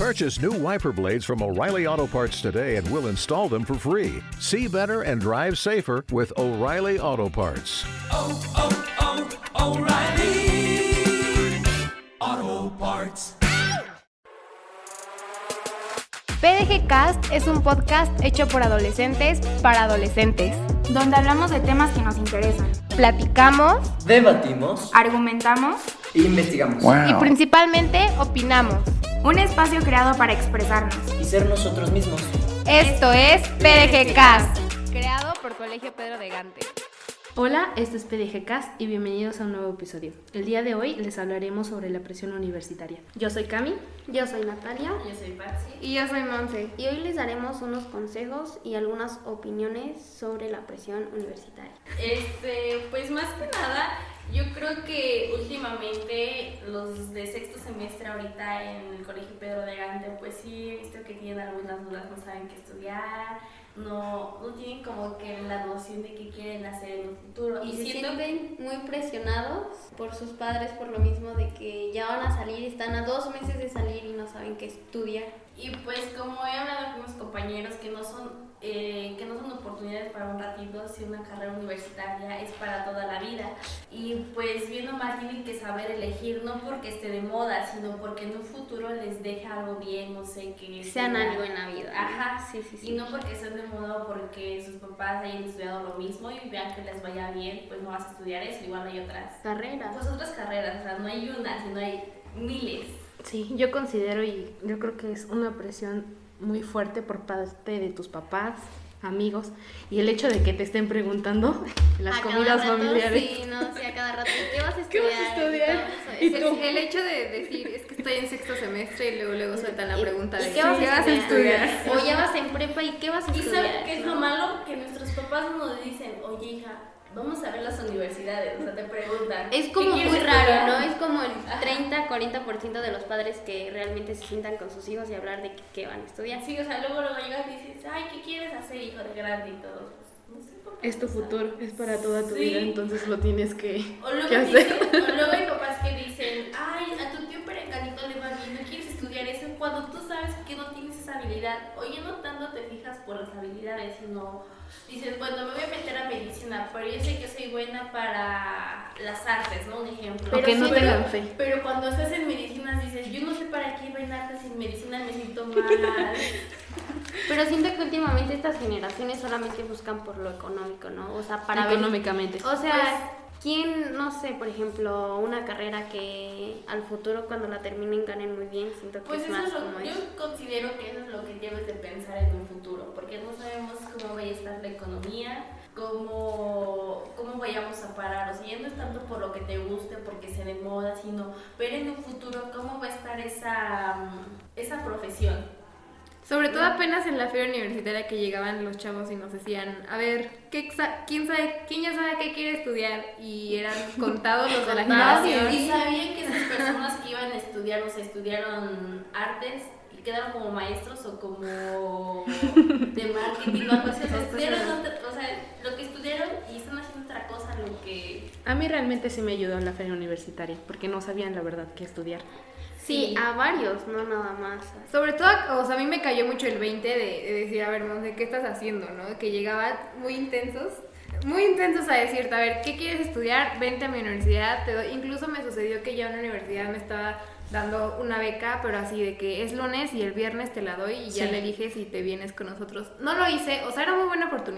Purchase new wiper blades from O'Reilly Auto Parts today and we'll install them for free. See better and drive safer with O'Reilly Auto Parts. oh, oh, oh O'Reilly Auto Parts. PDG Cast es un podcast hecho por adolescentes para adolescentes. donde hablamos de temas que nos interesan, Platicamos Debatimos argumentamos, e investigamos. y principalmente opinamos. un espacio creado para expresarnos. Y ser nosotros mismos. Esto es PDG Cast, creado por Colegio Pedro de Gante. Hola, esto es PDG Cast y bienvenidos a un nuevo episodio. El día de hoy les hablaremos sobre la presión universitaria. Yo soy Cami. Yo soy Natalia Y yo soy Monse. y hoy les daremos unos consejos y algunas opiniones sobre la presión universitaria. Este, pues más que nada, yo creo que últimamente los de sexto semestre ahorita en el Colegio Pedro de Gante, pues sí he visto que tienen algunas dudas, no saben qué estudiar, no, no tienen como que la noción de qué quieren hacer en un futuro. Y se siento sienten muy presionados por sus padres por lo mismo de que ya van a salir, están a dos meses de salir y no saben qué estudiar. Y pues como he hablado con mis compañeros que no son eh, que no son oportunidades para un ratito, si una carrera universitaria es para toda la vida. Y pues viendo mal tienen que saber elegir, no porque esté de moda, sino porque en un futuro les deja algo bien, no sé, que Sean sea- algo en la vida. Ajá, sí, sí, Y sí. no porque estén de moda o porque sus papás hayan estudiado lo mismo y vean que les vaya bien, pues no vas a estudiar eso, igual hay otras, Carreras. pues otras carreras, o sea, no hay una, sino hay miles. Sí, yo considero y yo creo que es una presión muy fuerte por parte de tus papás, amigos y el hecho de que te estén preguntando en las A comidas rato, familiares. Sí, no, sí, a cada rato. ¿Qué vas a ¿Qué estudiar? vas a estudiar? ¿Y? El hecho de decir, es que estoy en sexto semestre y luego luego sueltan la ¿Y- pregunta y de qué vas a a estudiar? O ya vas en prepa y qué vas a Y estudiar. sabes qué es lo malo que nuestros papás nos dicen, oye hija, vamos a ver las universidades, o sea, te preguntan. Es "¿Qué como muy raro, estudiar?". ¿no? Es como el Ajá. 30-40% de los padres que realmente se sientan con sus hijos y hablar de qué, qué van a estudiar. Sí, o sea, luego luego llegas y dices, ay, ¿qué quieres hacer, hijo de grande y todo? Es tu futuro, es para toda tu Sí. vida, entonces lo tienes que, O luego, que hacer. dicen- o luego hay papás que dicen, ay, a tu tío Perenganito le va bien, no quieres estudiar eso cuando tú sabes que no tienes esa habilidad. Oye, no tanto te fijas por las habilidades, sino dices, bueno, me voy a meter a medicina, pero yo sé que soy buena para las artes, ¿no? Un ejemplo. O que no sí, tengan pero- fe. Pero cuando estás en medicina dices, yo no sé para qué iba en artes en medicina me siento mal. Pero siento que últimamente estas generaciones solamente buscan por lo económico, ¿no? O sea, para ver- Económicamente. O sea, ¿quién, no sé, por ejemplo, una carrera que al futuro cuando la terminen ganen muy bien? Siento que Pues es eso más es lo, como yo eso. considero que eso es lo que debes de pensar en un futuro, porque no sabemos cómo vaya a estar la economía, cómo, cómo vayamos a parar, o sea, ya no es tanto por lo que te guste, porque se de moda, sino ver en un futuro cómo va a estar esa, mm, esa profesión. Sobre todo apenas en la feria universitaria que llegaban los chavos y nos decían, a ver, ¿qué quién, sabe, ¿quién ya sabe qué quiere estudiar? Y eran contados los de la generación. Y sabían que esas personas que iban a estudiar, o sea, estudiaron artes y quedaron como maestros o como de marketing o algo así. O sea, estudiaron otra- o sea, lo que estudiaron y están haciendo otra cosa, lo que... A mí realmente sí me ayudó en la feria universitaria, porque no sabían la verdad qué estudiar. Sí, a varios, no nada más. Sobre todo, o sea, a mí me cayó mucho el 20 de, de decir, a ver, Monse, ¿qué estás haciendo? ¿no? Que llegaban muy intensos, muy intensos a decirte, a ver, ¿qué quieres estudiar? Vente a mi universidad. Te doy. Incluso me sucedió que ya una universidad me estaba dando una beca, pero así de que es lunes y el viernes te la doy y ya Sí. le dije si te vienes con nosotros. No lo hice, o sea, era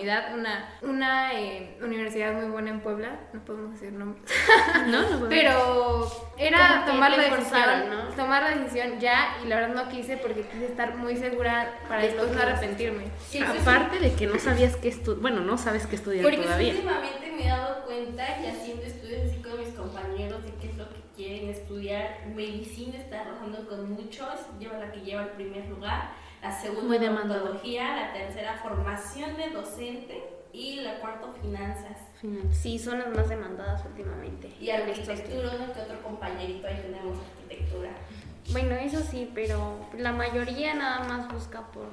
oportunidad, una, una eh, universidad muy buena en Puebla, no podemos decir nombres. No, no. Pero era que tomar la decisión, ¿no? tomar la decisión ya y la verdad no quise porque quise estar muy segura para De después no que arrepentirme. Aparte de que no sabías qué estudiar, bueno, no sabes qué estudiar Porque todavía. últimamente me he dado cuenta y haciendo estudios así con mis compañeros de qué es lo que quieren estudiar. Medicina está arrojando con muchos, lleva la que lleva el primer lugar. La segunda, odontología. La tercera, formación de docente. Y la cuarta, finanzas. Sí, son las más demandadas últimamente. Y arquitectura, uno que otro compañerito ahí tenemos arquitectura. Bueno, eso sí, pero la mayoría nada más busca por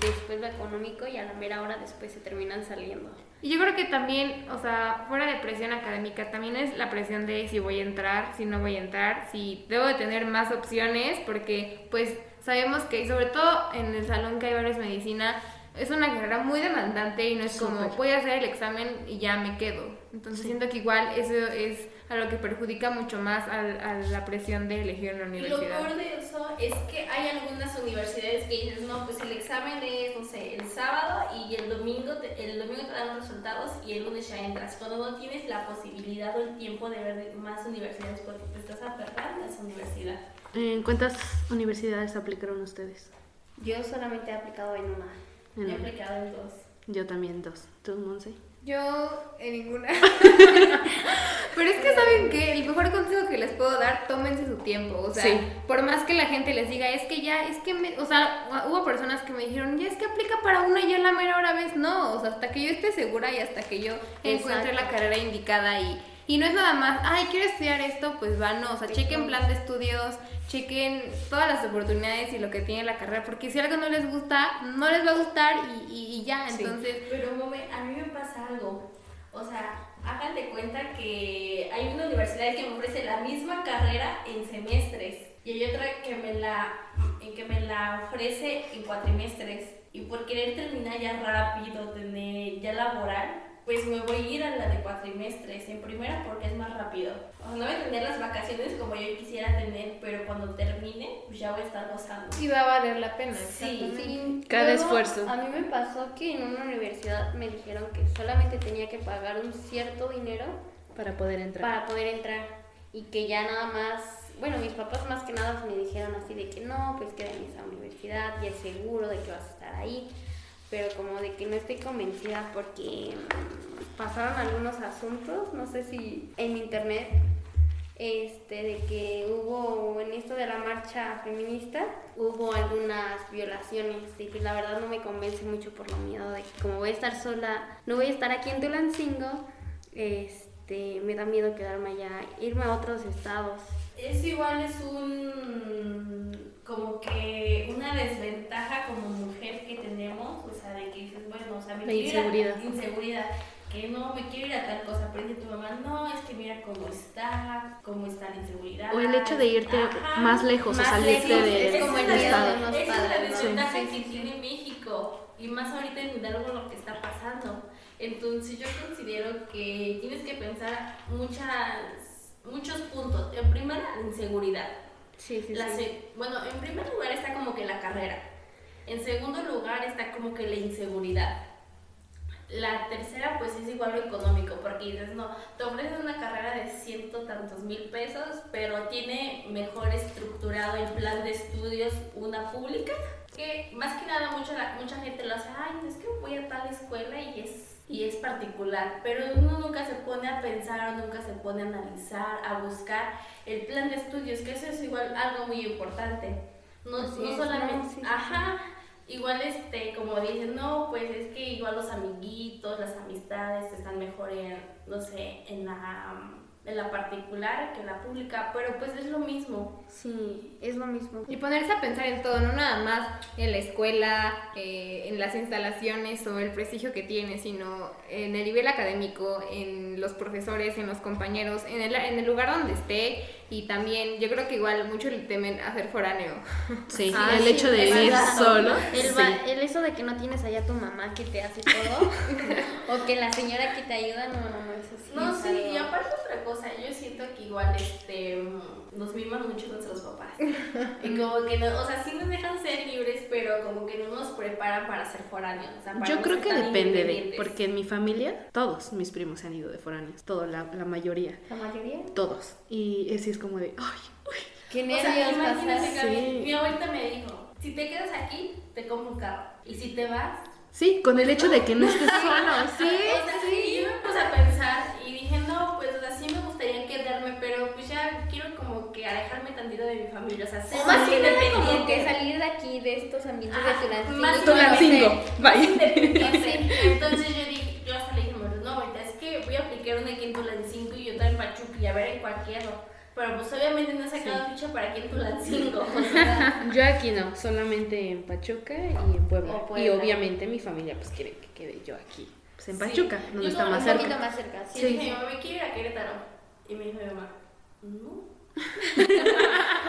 después lo económico y a la mera hora después se terminan saliendo. Y yo creo que también, o sea, fuera de presión académica, también es la presión de si voy a entrar, si no voy a entrar, si debo de tener más opciones, porque pues sabemos que, y sobre todo en el salón que hay varios medicina, es una carrera muy demandante y no es como Súper. voy a hacer el examen y ya me quedo. Entonces siento que igual eso es a lo que perjudica mucho más al- a, la presión de elegir una Y lo universidad. peor de eso es que hay algunas universidades que dices, no, pues el examen es, no sé, el sábado y el domingo te, el domingo te dan los resultados y el lunes ya entras. Cuando no tienes la posibilidad o el tiempo de ver más universidades porque te estás aferrando a esa universidad. ¿En cuántas universidades aplicaron ustedes? Yo solamente he aplicado en una. En He una. aplicado en dos. Yo también dos. ¿Tú, Monse? Yo en ninguna. Pero es que saben que el mejor consejo que les puedo dar, tómense su tiempo. O sea, Sí. por más que la gente les diga, es que ya, es que me, o sea, hubo personas que me dijeron, ya es que aplica para una y ya la mera hora vez. No, o sea, hasta que yo esté segura y hasta que yo encuentre la Exacto. carrera indicada y, y no es nada más, ay, quiero estudiar esto, pues va, no. O sea, chequen plan de estudios, chequen todas las oportunidades y lo que tiene la carrera, porque si algo no les gusta, no les va a gustar y, y- y ya. Sí. Entonces, Pero mome, a mí me pasa algo. O sea, hagan de cuenta que hay una universidad que me ofrece la misma carrera en semestres y hay otra que me la, que me la ofrece en cuatrimestres. Y por querer terminar ya rápido, tener ya laboral, pues me voy a ir a la de cuatrimestres. En primera porque es más rápido. O sea, no voy a tener las vacaciones como yo quisiera tener, pero cuando termine, pues ya voy a estar gozando. y va a valer la pena. Sí. Sí, Cada luego, esfuerzo. A mí me pasó que en una universidad me dijeron que solamente tenía que pagar un cierto dinero Para poder entrar. para poder entrar y que ya nada más, bueno, mis papás más que nada me dijeron así de que no, pues queda en esa universidad y es seguro de que vas a estar ahí, pero como de que no estoy convencida porque pasaron algunos asuntos, no sé si en internet, este, de que hubo en esto de la marcha feminista, hubo algunas violaciones y que la verdad no me convence mucho por lo miedo de que como voy a estar sola, no voy a estar aquí en Tulancingo, este, me da miedo quedarme allá, irme a otros estados. Es igual, es un como que una desventaja como mujer que tenemos, o sea, de que dices, bueno, o sea, me La quiero ir a- inseguridad. inseguridad, que no, me quiero ir a tal cosa, pero dice tu mamá, no, es que mira cómo está, cómo está la inseguridad. O el hecho de irte Ajá. más lejos o Más salirte lejos, de- es como el estado. Esa es la desventaja Sí, que sí, tiene México y más ahorita en Hidalgo lo que está pasando. Entonces yo considero que tienes que pensar muchas, muchos puntos. En primera, la inseguridad. Sí, sí, La sí. bueno, en primer lugar está como que la carrera. En segundo lugar está como que la inseguridad. La tercera pues es igual lo económico, porque dices, no, te ofrecen una carrera de ciento tantos mil pesos, pero tiene mejor estructurado el plan de estudios una pública, que más que nada mucha, mucha gente lo hace, ay, es que voy a tal escuela y es, y es particular, pero uno nunca se pone a pensar o nunca se pone a analizar, a buscar el plan de estudios, que eso es igual algo muy importante. No, no es, solamente, ¿no? Sí, sí, ajá, igual este, como dicen, no, pues es que igual los amiguitos, las amistades están mejor en, no sé, en la, en la particular que en la pública, pero pues es lo mismo. Sí, es lo mismo. Y ponerse a pensar en todo, no nada más en la escuela, eh, en las instalaciones o el prestigio que tiene, sino en el nivel académico, en los profesores, en los compañeros, en el, en el lugar donde esté. Y también yo creo que igual mucho le temen a ser foráneo. Sí, Ah, el sí, hecho de ir solo. El, sí. va- el eso de que no tienes allá tu mamá que te hace todo, o que la señora que te ayuda, no, no, no, eso sí. No, es sí, aparte otra cosa, yo siento que igual este nos miman mucho nuestros papás. Y como que no, o sea, sí nos dejan ser libres, pero como que no nos preparan para ser foráneos. o sea, para Yo no creo que depende de, porque en mi familia todos mis primos se han ido de foráneos, todo, la, la mayoría, La mayoría. todos. Y así es como de, ay, uy, Qué O sea, imagínate que Sí. mi abuelita me dijo, si te quedas aquí, te compro un carro. Y si te vas... Sí, con el hecho de que no estés solo, sí. O sea, sí, yo me puse a pensar y dije, no, pues, o sea, sí me gustaría quedarme, pero pues ya quiero como que alejarme tantito de mi familia, o sea, ser más que nada como independiente. que salir de aquí, de estos ambientes Ajá, de Tulancingo. Tulancingo. Independiente. Entonces yo dije, yo hasta le dije, "Bueno, no, ahorita es que voy a aplicar una aquí en Tulancingo y otra en Pachuca y a ver en cualquier Pero pues obviamente no he sacado ficha para aquí en Tulancingo, o sea... Yo aquí no, solamente en Pachuca y en Puebla. Y obviamente mi familia pues quiere que quede yo aquí. Pues en Pachuca, Sí. donde Yo está más Un poquito cerca. más cerca, Sí, sí. dije, mi mamá, me quiero ir a Querétaro. Y me dijo mi mamá, no.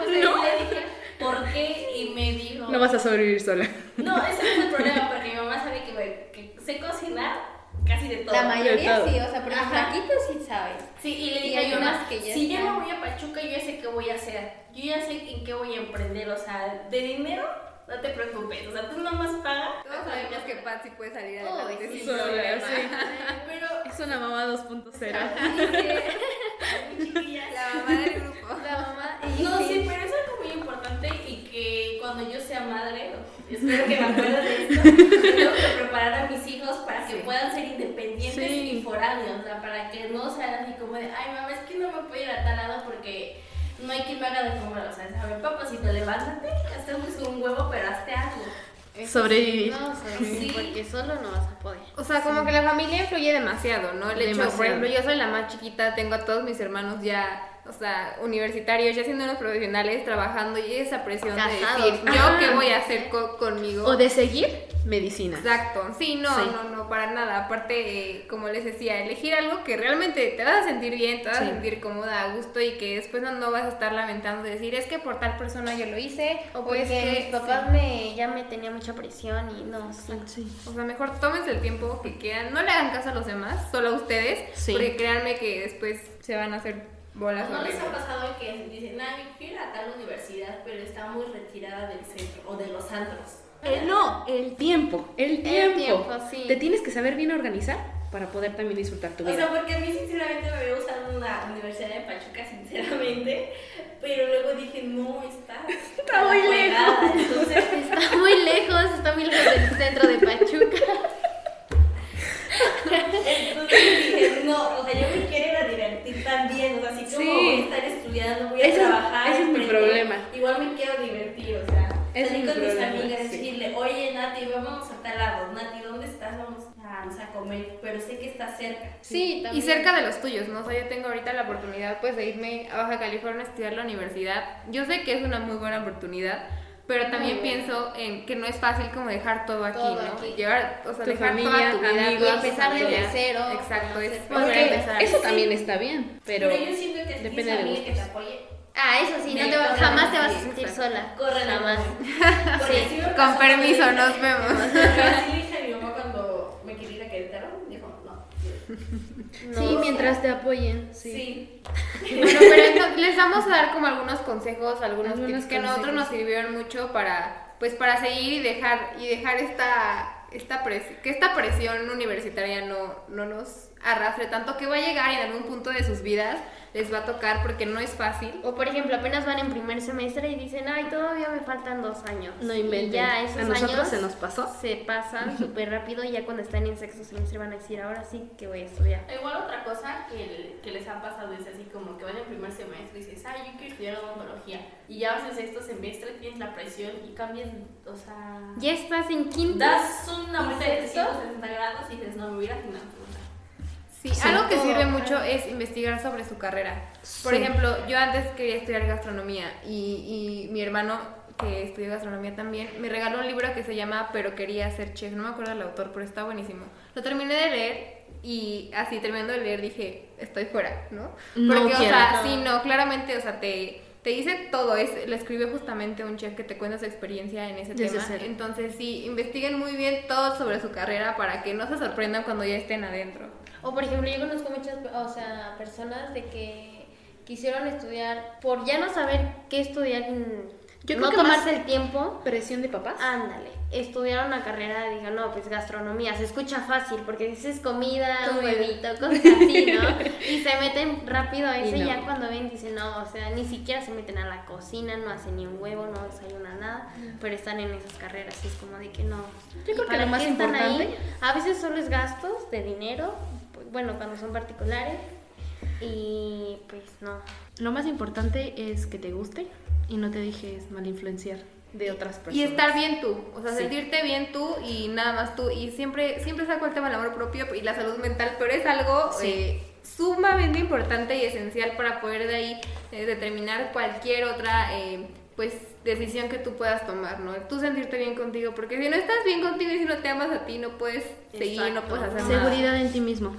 O sea, yo le dije, ¿por qué? Y me dijo, No vas a sobrevivir sola. No, ese no es el problema, porque mi mamá sabe que, que sé cocinar casi de todo. La mayoría todo. sí, o sea, pero los sí saben. Sí, y le Y dije hay mi mamá, unas que ya si yo están- me voy a Pachuca, yo ya sé qué voy a hacer. Yo ya sé en qué voy a emprender, o sea, de dinero, no te preocupes, o sea, tú nomás paga. Todos sabemos que Patsy puede salir adelante sí, sola, sí. Pero, Es una mamá 2.0. chiquillas, La mamá del grupo. La mamá. No, sí, pero es algo muy importante y que cuando yo sea madre, espero que me acuerde de esto, tengo que preparar a mis hijos para que puedan ser independientes Sí. y foráneos, o sea, para que no sean así como de, ay mamá, es que no me puedo ir a tal lado porque no hay quien me haga de comer, o sea, a ver, papacito, levántate, hacemos un huevo, pero hazte algo. Sobrevivir. No, sobrevivir, Sí. porque solo no vas a poder. O sea, como que la familia influye demasiado, ¿no? El hecho, por ejemplo, yo soy la más chiquita, tengo a todos mis hermanos ya, o sea, universitarios, ya siendo unos profesionales, trabajando, y esa presión Casados. de decir, ¿yo qué voy a hacer co- conmigo? O de seguir medicina. Exacto, sí, no, Sí. no, no, para nada. Aparte, eh, como les decía, elegir algo que realmente te vas a sentir bien, te vas Sí. a sentir cómoda, a gusto y que después no, no vas a estar lamentando de decir, es que por tal persona yo lo hice, O porque es que mis papás me, ya me tenía mucha presión y no, sí. O sea, mejor tómense el tiempo que quieran, no le hagan caso a los demás, solo a ustedes, porque créanme que después se van a hacer bolas ¿No les ha pasado que dicen, ay, yo quiero ir a tal universidad, pero está muy retirada del centro o de los antros? Eh, no, el tiempo. El tiempo. tiempo, sí. Te tienes que saber bien organizar para poder también disfrutar tu O sea, vida. porque a mí sinceramente me había gustado una universidad de Pachuca, sinceramente, pero luego dije, no, está, Está muy apagada, Entonces, Está muy lejos, está muy lejos del centro de Pachuca. entonces dije, no, o sea, yo me quiero ir a divertir también, o sea, así como Sí. voy a estar estudiando, voy a Ese es- trabajar, ese es mi problema. Igual me quiero divertir, o sea, salir es mi con mis problema, amigas, sí. decirle, oye Nati, vamos a tal lado, Nati, ¿dónde estás? Vamos a, vamos a comer, pero sé que está cerca. Sí, Y también. cerca de los tuyos, ¿no? O sea, yo tengo ahorita la oportunidad pues de irme a Baja California a estudiar la universidad. Yo sé que es una muy buena oportunidad, pero también pienso en que no es fácil como dejar todo aquí, Todo ¿no? aquí. Llevar, o sea, Tu dejar familia, toda tu vida, amigos, tu empezar desde cero, Exacto, es volver a Porque empezar. eso también está bien, pero Pero, yo siento que si depende de que te apoye, Ah, eso sí, no te va- toca, jamás te vas a sí, sentir exacto. sola. corre Jamás. sí me Con permiso, nos vemos. Así dije a mi mamá cuando me quería ir a Querétaro, dijo, no. Sí, mientras te apoyen. Sí. Bueno, pero entonces, les vamos a dar como algunos consejos, algunos Algunos tips que a nosotros nos sirvieron mucho para, pues, para seguir y dejar y dejar esta, esta pres- que esta presión universitaria no, no nos arrastre tanto que va a llegar en algún punto de sus vidas les va a tocar porque no es fácil. O por ejemplo, apenas van en primer semestre y dicen, ay, todavía me faltan dos años. No Y inventen. ya esos a nosotros años se nos pasó. se pasan súper rápido y ya cuando están en sexto semestre van a decir, ahora sí que voy a estudiar. Igual otra cosa que, que les ha pasado es así como que van en primer semestre y dices, ay, yo quiero estudiar odontología. Y ya vas en sexto semestre, tienes la presión y cambias, o sea... Ya estás en quinto. Das una ¿Y vuelta de sexto? 360 grados y dices, no, me hubiera finanzado. Sí, algo que sirve mucho es investigar sobre su carrera. Por Sí. ejemplo, yo antes quería estudiar gastronomía y, y mi hermano, que estudió gastronomía también, me regaló un libro que se llama Pero quería ser chef. No me acuerdo el autor, pero está buenísimo. Lo terminé de leer y así terminando de leer dije, estoy fuera, ¿no? No Porque, o sea, sí, no, claramente, o sea, te, te dice todo. Es, lo escribe justamente un chef que te cuenta su experiencia en ese Desde tema. cero. Entonces, sí, investiguen muy bien todo sobre su carrera para que no se sorprendan cuando ya estén adentro. O por ejemplo, yo conozco muchas o sea, personas de que quisieron estudiar por ya no saber qué estudiar, Yo no creo que tomarse más- el tiempo. Presión de papás. Ándale, estudiaron una carrera, digan, no, pues gastronomía, se escucha fácil porque dices comida, un huevito, cosas así, ¿no? Y se meten rápido a Y eso y, no. ya cuando ven dicen, no, o sea, ni siquiera se meten a la cocina, no hacen ni un huevo, no desayunan nada, pero están en esas carreras y es como de que no. Yo ¿Y creo que lo más están ahí? importante- A veces solo es gastos de dinero, bueno, cuando son particulares y pues no. Lo más importante es que te guste y no te dejes mal influenciar de otras personas. Y estar bien tú, o sea, Sí. sentirte bien tú y nada más tú. Y siempre, siempre saco el tema del amor propio y la salud mental, pero es algo Sí. eh, sumamente importante y esencial para poder de ahí eh, determinar cualquier otra, eh, pues, decisión que tú puedas tomar, ¿no? Tú sentirte bien contigo, porque si no estás bien contigo y si no te amas a ti, no puedes seguir, no Exacto. puedes hacer nada. Seguridad en ti mismo.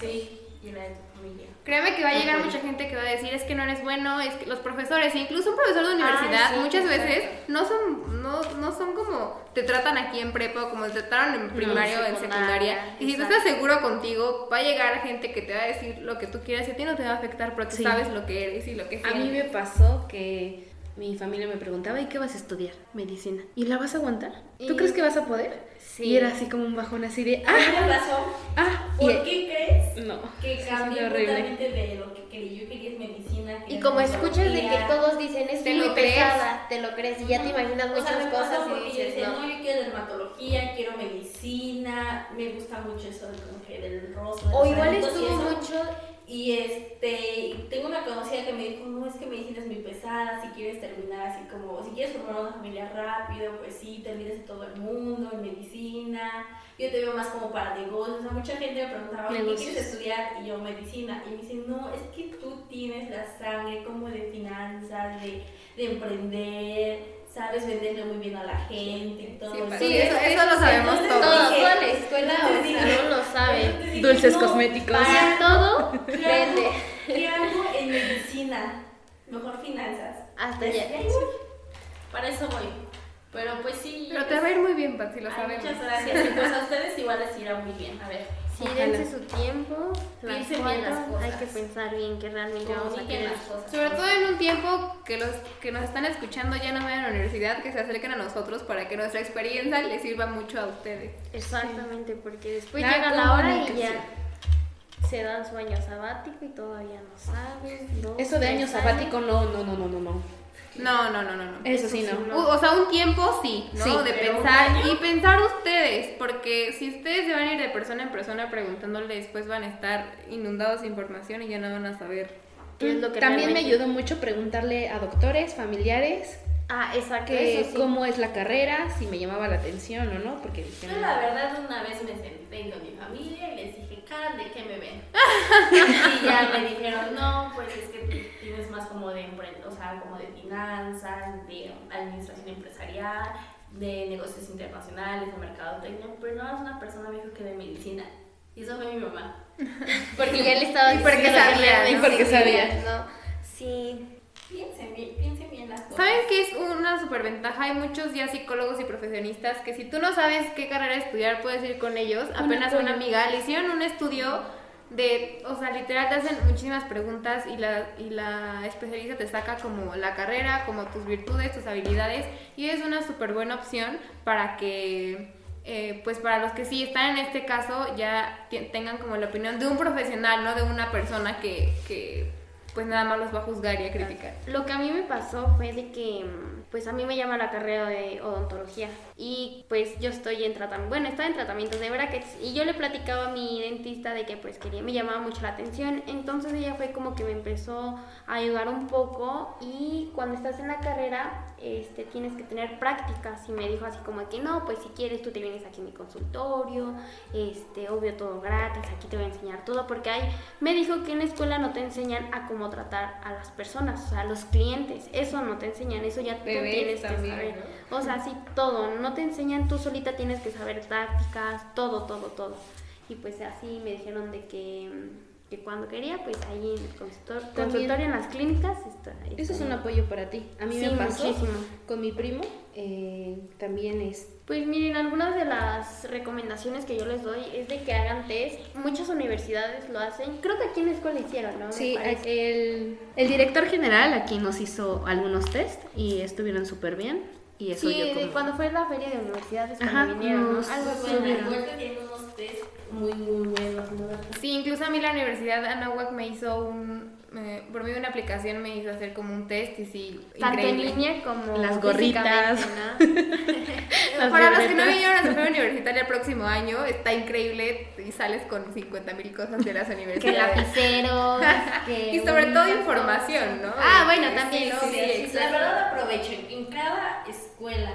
Sí, y la de tu familia. Créeme que va a llegar mucha gente que va a decir es que no eres bueno, es que los profesores, incluso un profesor de universidad, sí, muchas exacto. veces no son, no, no son como te tratan aquí en prepa o como te trataron en primaria o en secundaria. Y si tú exacto. estás seguro contigo, va a llegar gente que te va a decir lo que tú quieras y a ti no te va a afectar porque Sí. sabes lo que eres y lo que A mí me sientes. pasó que mi familia me preguntaba, ¿y qué vas a estudiar? Medicina. ¿Y la vas a aguantar? ¿Tú Y- crees que vas a poder? Sí. Y era así como un bajón así de, ¡ah! me pasó. ¡ah! ¿Por Y- qué crees No, que horrible. totalmente de lo que quería? Yo quería medicina. Y quería como escuchas de que todos dicen es Te muy lo crees. pesada, te lo crees y ya te imaginas O sea, muchas me cosas y yo dices, decía, no. no, yo quiero dermatología, quiero medicina, me gusta mucho eso de como que del rostro. O igual y estuvo mucho Y este, que me dijo, no, es que medicina es muy pesada, si quieres terminar así como, si quieres formar una familia rápido, pues sí, te olvides de todo el mundo, en medicina, yo te veo más como para negocios, o sea, mucha gente me preguntaba, "Oye, ¿qué quieres estudiar? Y yo, medicina, y me dicen, no, es que tú tienes la sangre como de finanzas, de, de emprender, sabes venderle muy bien a la gente y todo. Sí, eso- eso lo sabemos todos. Todo, toda la escuela, o sea, uno lo sabe. Dulces no, cosméticos. Para todo, ¿Qué vende. hago? ¿Qué hago en medicina? Mejor finanzas. Hasta ya. Para eso voy. Pero pues sí. Pero te va a ir muy bien, Patsy, lo Ay, sabemos. muchas gracias. Y pues a ustedes igual les irá muy bien. A ver. Sí, Ojalá. dense su tiempo. Piensen bien las cuatro, hay cosas. que pensar bien que realmente vamos a querer. las cosas. Sobre todo en un tiempo que los que nos están escuchando ya no vayan a la universidad, que se acerquen a nosotros para que nuestra experiencia les sirva mucho a ustedes. Exactamente, porque después La llega la hora y ya. Se dan su año sabático y todavía no saben. dos, Eso de año años. sabático, no, no, no, no, no, no. No, no, no, no, no. Eso sí, no. O sea, un tiempo sí, ¿no? Sí, de pensar y pensar ustedes, porque si ustedes se van a ir de persona en persona preguntándole, después van a estar inundados de información y ya no van a saber. ¿Qué es lo que También me ayudó mucho preguntarle a doctores, familiares, Ah, exacto, que eso sí. cómo es la carrera, si me llamaba la atención o no, porque dije, Yo no. la verdad una vez me senté con mi familia y les dije, Karen, ¿de qué me ven? y ya me dijeron, no, pues es que tienes más como de o sea, como de finanzas, de administración empresarial, de negocios internacionales, de mercadotecnia, pero no eres una persona, me dijo que de medicina. Y eso fue mi mamá. Porque ya le estaba Y porque diciendo que sabía, ¿no? Porque sabía. ¿no? Sí. Piensen piensen las cosas. ¿Saben qué es una superventaja? Hay muchos ya psicólogos y profesionistas que si tú no sabes qué carrera estudiar, puedes ir con ellos. Apenas una amiga le hicieron un estudio de, o sea, literal te hacen muchísimas preguntas y la, y la especialista te saca como la carrera, como tus virtudes, tus habilidades y es una súper buena opción para que... eh, pues para los que sí están en este caso ya tengan como la opinión de un profesional, no de una persona que, que pues nada más los va a juzgar y a criticar. Lo que a mí me pasó fue de que, mm, pues a mí me llama la carrera de odontología. Y pues yo estoy en tratamiento, bueno, estaba en tratamientos de brackets y yo le platicaba a mi dentista de que pues quería, me llamaba mucho la atención, entonces ella fue como que me empezó a ayudar un poco y cuando estás en la carrera, este, tienes que tener prácticas. Y me dijo así como que no, pues si quieres tú te vienes aquí a mi consultorio, este, obvio todo gratis, aquí te voy a enseñar todo porque hay, me dijo que en la escuela no te enseñan a cómo tratar a las personas, o sea, a los clientes, eso no te enseñan, eso ya Bebés tienes que también, saber. O sea, sí, todo, no te enseñan, tú solita tienes que saber tácticas, todo, todo, todo. Y pues así me dijeron de que, que cuando quería, pues ahí en el consultor- consultorio, en las clínicas, está, Eso es un apoyo para ti. A mí Sí, me pasó muchísimo. con mi primo, eh, también es Pues miren, algunas de las recomendaciones que yo les doy es de que hagan test. Muchas universidades lo hacen. Creo que aquí en la escuela hicieron, ¿no? Sí, el, el director general aquí nos hizo algunos test y estuvieron súper bien. Y eso Sí, yo como... cuando fue la feria de universidades, Ajá, cuando vinieron, ¿no? nos Algo. Bueno, mí la Universidad de Anáhuac me hizo un, me- por medio de una aplicación me hizo hacer como un test y sí, Tanto increíble. en línea como Las gorritas. ¿no? Las Para los que no vinieron a su universitaria el próximo año, está increíble y sales con 50 mil cosas de las que universidades. lapiceros, que y sobre todo información, ¿no? Ah, bueno, también, sí, sí, Sí, la verdad aprovechen. En cada escuela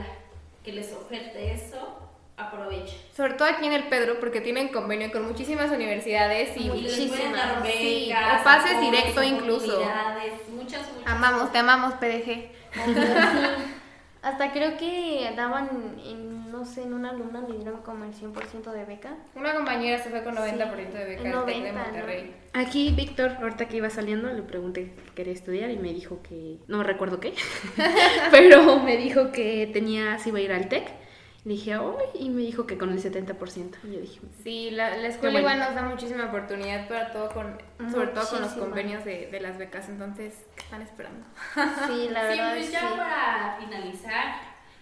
que les oferte eso, aprovechen. Sobre todo aquí en el Pedro, porque tienen convenio con muchísimas universidades y dar becas, sí, o pases apoyos, directo incluso. Muchas, muchas. Amamos, te amamos, PDG. Hasta creo que daban, en, no sé, en una alumna le dieron como el 100% de beca. Una compañera se fue con 90% de beca el al Tec de 90, ¿no? Monterrey. Aquí Víctor, ahorita que iba saliendo, le pregunté qué quería estudiar y me dijo que, no recuerdo qué, pero me dijo que tenía, si iba a ir al TEC. Le dije, oh, y me dijo que con el 70%. Y yo dije, Sí, la, la escuela igual nos da muchísima oportunidad para todo con, sobre todo con los convenios de, de las becas, entonces, ¿qué están esperando? Sí, la Sí, verdad pues sí. ya para finalizar,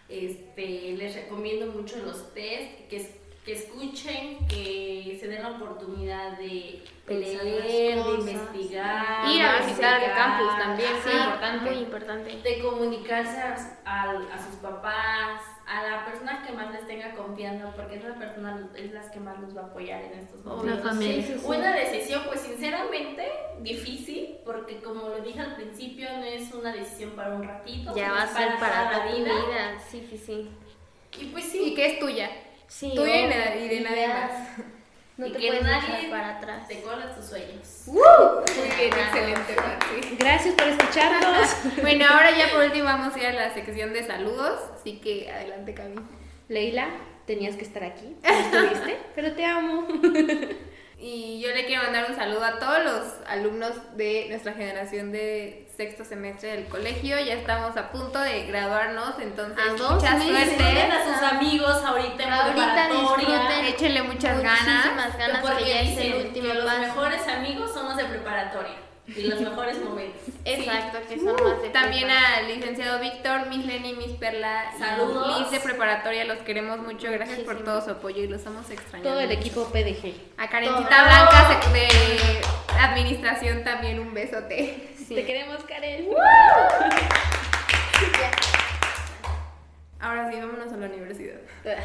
este, les recomiendo mucho los test, que, es- que escuchen, que se den la oportunidad de Pensar leer, de investigar, Ir a de visitar el campus también, sí, importante. Muy importante. de comunicarse a, a- a sus papás, a la persona que más les tenga confianza, porque esa persona es la que más los va a apoyar en estos momentos. familia. Sí, sí, sí. Una decisión, pues sinceramente, difícil, porque como lo dije al principio, no es una decisión para un ratito, Ya va a es ser para toda toda tu vida. Sí, sí, sí. Y pues Y sí, que es tuya. Sí, Tuya y de- y de nadie más. No y te que puedes nadie para atrás. te cola tus sueños. Muy bien, excelente, gracias por escucharnos. Bueno, ahora ya por último vamos a ir a la sección de saludos, así que adelante, Cami. Leila, tenías que estar aquí, no estuviste, pero te amo. Y yo le quiero mandar un saludo a todos los alumnos de nuestra generación de sexto semestre del colegio. Ya estamos a punto de graduarnos, entonces A dos mucha suerte. a sus amigos ahorita en Ahorita preparatoria. Échenle muchas ganas. Muchísimas ganas porque que ya es el último que los paso. mejores amigos son los de preparatoria y los mejores momentos. Exacto, que son más de También prepa. al licenciado Víctor, Miss Lenny, Miss Perla, Saludos. Liz de preparatoria, los queremos mucho. Gracias por todo su apoyo y los estamos extrañando. Todo el equipo PDG. A Karencita Todo. Blanca de administración también un besote. Sí. Te queremos, Karen. Ahora sí, vámonos a la universidad.